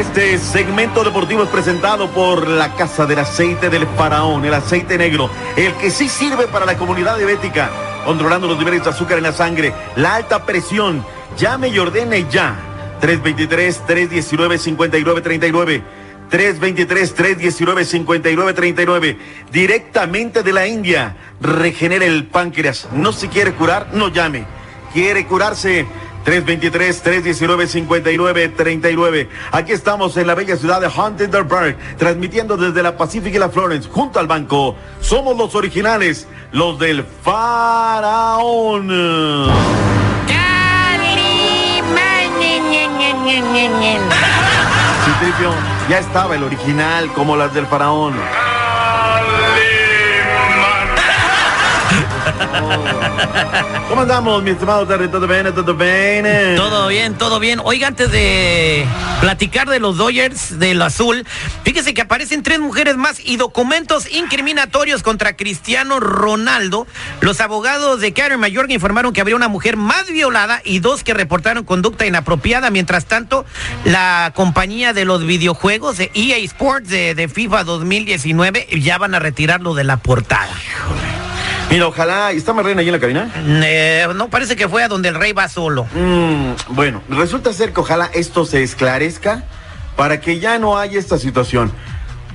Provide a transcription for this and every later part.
Este segmento deportivo es presentado por la Casa del Aceite del Faraón, el aceite negro, el que sí sirve para la comunidad diabética, controlando los niveles de azúcar en la sangre, la alta presión. Llame y ordene ya. 323-319-5939. 323-319-5939. Directamente de la India. Regenera el páncreas. No se quiere curar, no llame. Quiere curarse. 323-319-5939. Aquí estamos en la bella ciudad de Huntington transmitiendo desde la Pacific y la Florence, junto al banco. Somos los originales, los del Faraón. Citripio, ya estaba el original, como las del Faraón. ¿Cómo andamos, mi estimado Terry? ¿Todo bien? ¿Todo bien? Todo bien, todo bien. Oiga, antes de platicar de los Dodgers del azul, fíjese que aparecen tres mujeres más y documentos incriminatorios contra Cristiano Ronaldo. Los abogados de Karen Mayorga informaron que habría una mujer más violada y dos que reportaron conducta inapropiada. Mientras tanto, la compañía de los videojuegos de EA Sports de, de FIFA 2019 ya van a retirarlo de la portada. Mira, ojalá. ¿Está Marlene ahí en la cabina? Eh, no, parece que fue a donde el rey va solo. Mm, bueno, resulta ser que ojalá esto se esclarezca para que ya no haya esta situación.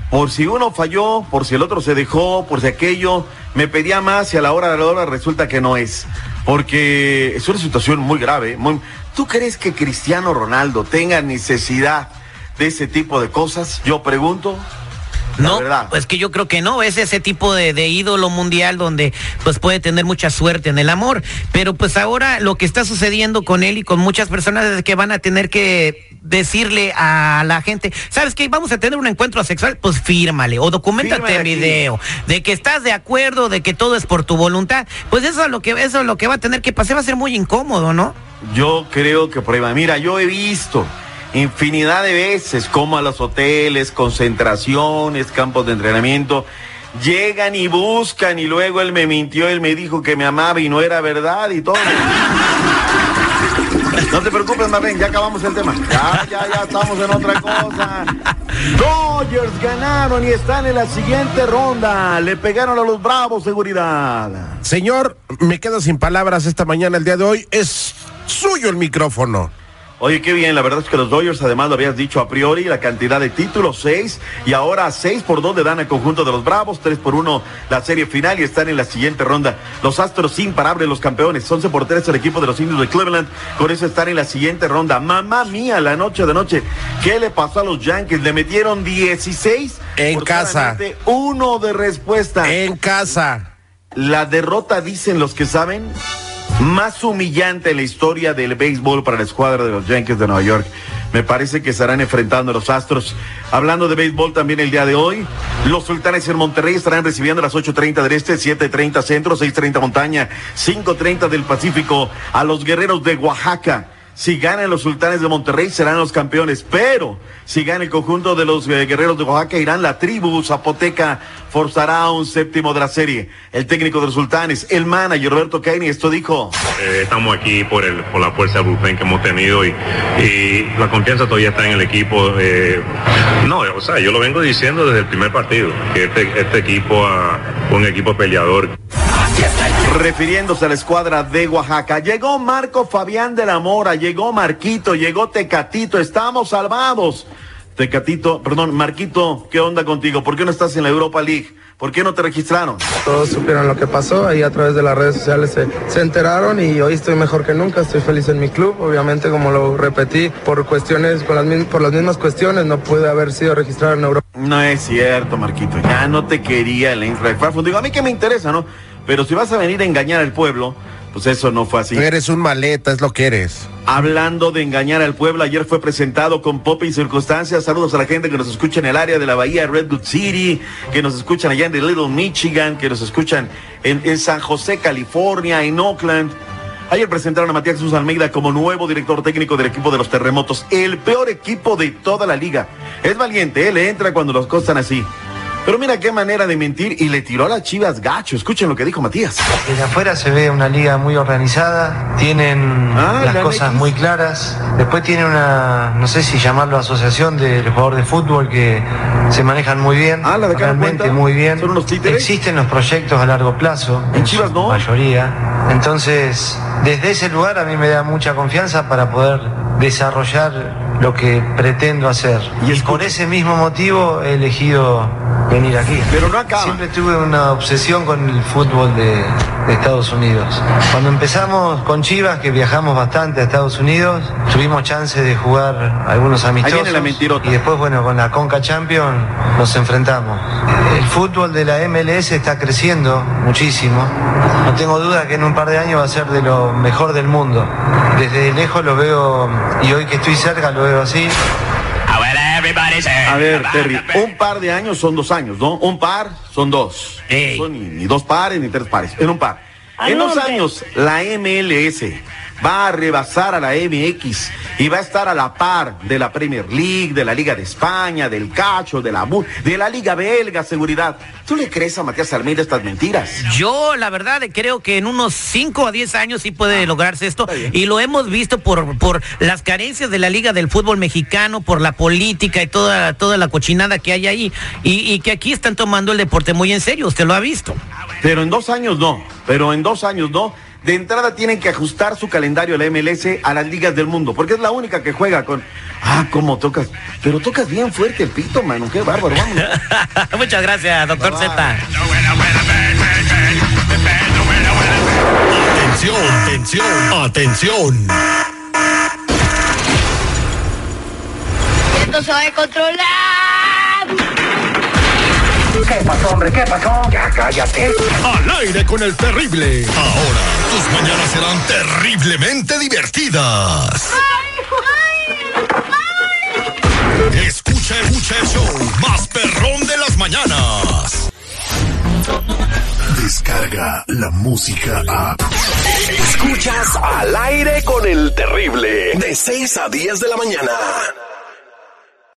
Por si uno falló, por si el otro se dejó, por si aquello me pedía más y a la hora de la hora resulta que no es. Porque es una situación muy grave. muy- ¿Tú crees que Cristiano Ronaldo tenga necesidad de ese tipo de cosas? Yo pregunto. No, verdad. pues que yo creo que no, es ese tipo de, de ídolo mundial donde pues puede tener mucha suerte en el amor, pero pues ahora lo que está sucediendo con él y con muchas personas es que van a tener que decirle a la gente, ¿sabes qué? Vamos a tener un encuentro sexual, pues fírmale o documentate en aquí. video de que estás de acuerdo, de que todo es por tu voluntad, pues eso es lo que eso es lo que va a tener que pasar, va a ser muy incómodo, ¿no? Yo creo que prueba. Mira, yo he visto infinidad de veces cómo a los hoteles, concentraciones, campos de entrenamiento, llegan y buscan y luego él me mintió, él me dijo que me amaba y no era verdad y todo. No te preocupes, Marlene, ya acabamos el tema. Ya, ya, ya estamos en otra cosa. Dodgers ganaron y están en la siguiente ronda. Le pegaron a los Bravos, seguridad. Señor, me quedo sin palabras esta mañana, el día de hoy. Es suyo el micrófono. Oye, qué bien, la verdad es que los Dodgers además lo habías dicho a priori, la cantidad de títulos, seis, y ahora seis por dos le dan al conjunto de los Bravos, tres por uno la serie final y están en la siguiente ronda. Los Astros imparables, los campeones, 11 por tres el equipo de los Indios de Cleveland, con eso están en la siguiente ronda. Mamá mía, la noche de noche, ¿qué le pasó a los Yankees? Le metieron 16 En casa. uno de respuesta. En casa. La derrota, dicen los que saben, más humillante en la historia del béisbol para la escuadra de los Yankees de Nueva York. Me parece que estarán enfrentando a los Astros. Hablando de béisbol también el día de hoy, los Sultanes en Monterrey estarán recibiendo a las 8.30 del Este, 7.30 Centro, 6.30 Montaña, 5.30 del Pacífico a los Guerreros de Oaxaca. Si ganan los sultanes de Monterrey, serán los campeones. Pero si gana el conjunto de los eh, guerreros de Oaxaca, irán la tribu zapoteca, forzará un séptimo de la serie. El técnico de los sultanes, el manager Roberto Caini, esto dijo. Eh, estamos aquí por, el, por la fuerza bullpen que hemos tenido y, y la confianza todavía está en el equipo. eh, no, o sea, yo lo vengo diciendo desde el primer partido, que este, este equipo fue un equipo peleador. Refiriéndose a la escuadra de Oaxaca. Llegó Marco Fabián de la Mora, llegó Marquito, llegó Tecatito, estamos salvados. Tecatito, perdón, Marquito, ¿qué onda contigo? ¿Por qué no estás en la Europa League? ¿Por qué no te registraron? Todos supieron lo que pasó, ahí a través de las redes sociales se, se enteraron y hoy estoy mejor que nunca, estoy feliz en mi club, obviamente como lo repetí, por cuestiones, con las, mis- por las mismas cuestiones no pude haber sido registrado en Europa. No es cierto, Marquito. Ya no te quería el Eintracht Frankfurt. Digo, a mí que me interesa, ¿no? Pero si vas a venir a engañar al pueblo, pues eso no fue así. Eres un maleta, es lo que eres. Hablando de engañar al pueblo, ayer fue presentado con pop y circunstancias. Saludos a la gente que nos escucha en el área de la bahía Redwood City, que nos escuchan allá en Little Michigan, que nos escuchan en, en San José, California, en Oakland. Ayer presentaron a Matías Jesús Almeida como nuevo director técnico del equipo de los terremotos, el peor equipo de toda la liga. Es valiente, él entra cuando los costan así. Pero mira qué manera de mentir y le tiró a las chivas gacho. Escuchen lo que dijo Matías. Desde afuera se ve una liga muy organizada, tienen Ah, las la cosas muy claras. Después tiene una, no sé si llamarlo asociación de jugadores de fútbol que se manejan muy bien. Ah, la de realmente cuenta. muy bien. Son unos títeres. Existen los proyectos a largo plazo. En Chivas no. Mayoría. Entonces, desde ese lugar a mí me da mucha confianza para poder desarrollar lo que pretendo hacer. Y Y, por ese mismo motivo he elegido venir aquí. Pero no acaba. Siempre tuve una obsesión con el fútbol de, de Estados Unidos. Cuando empezamos con Chivas, que viajamos bastante a Estados Unidos, tuvimos chance de jugar algunos amistosos. la. Y después, bueno, con la Conca Champion nos enfrentamos. El fútbol de la MLS está creciendo muchísimo. No tengo duda que en un par de años va a ser de lo mejor del mundo. Desde lejos lo veo, y hoy que estoy cerca lo veo así. A ver, Terry, un par de años son dos años, ¿no? Un par son dos. No son ni, ni dos pares ni tres pares, en un par. En dos años, la MLS va a rebasar a la MX y va a estar a la par de la Premier League, de la Liga de España, del Cacho, de la de la Liga Belga, seguridad. ¿Tú le crees a Matías Almeida estas mentiras? Yo, la verdad, creo que en unos 5 a 10 años sí puede lograrse esto. Y lo hemos visto por, por las carencias de la Liga del Fútbol Mexicano, por la política y toda, toda la cochinada que hay ahí. Y, y que aquí están tomando el deporte muy en serio. Usted lo ha visto. Pero en dos años no, pero en dos años no. De entrada tienen que ajustar su calendario la MLS a las ligas del mundo, porque es la única que juega con... Ah, cómo tocas. Pero tocas bien fuerte el pito, mano. Qué bárbaro, vamos. Muchas gracias, doctor Bye, Z. Atención, atención, atención. Esto se va a controlar. Al aire con el terrible. Ahora, tus mañanas serán terriblemente divertidas. Escucha, escucha el show más perrón de las mañanas. Descarga la música a. Escuchas al aire con el terrible. De 6 a 10 de la mañana.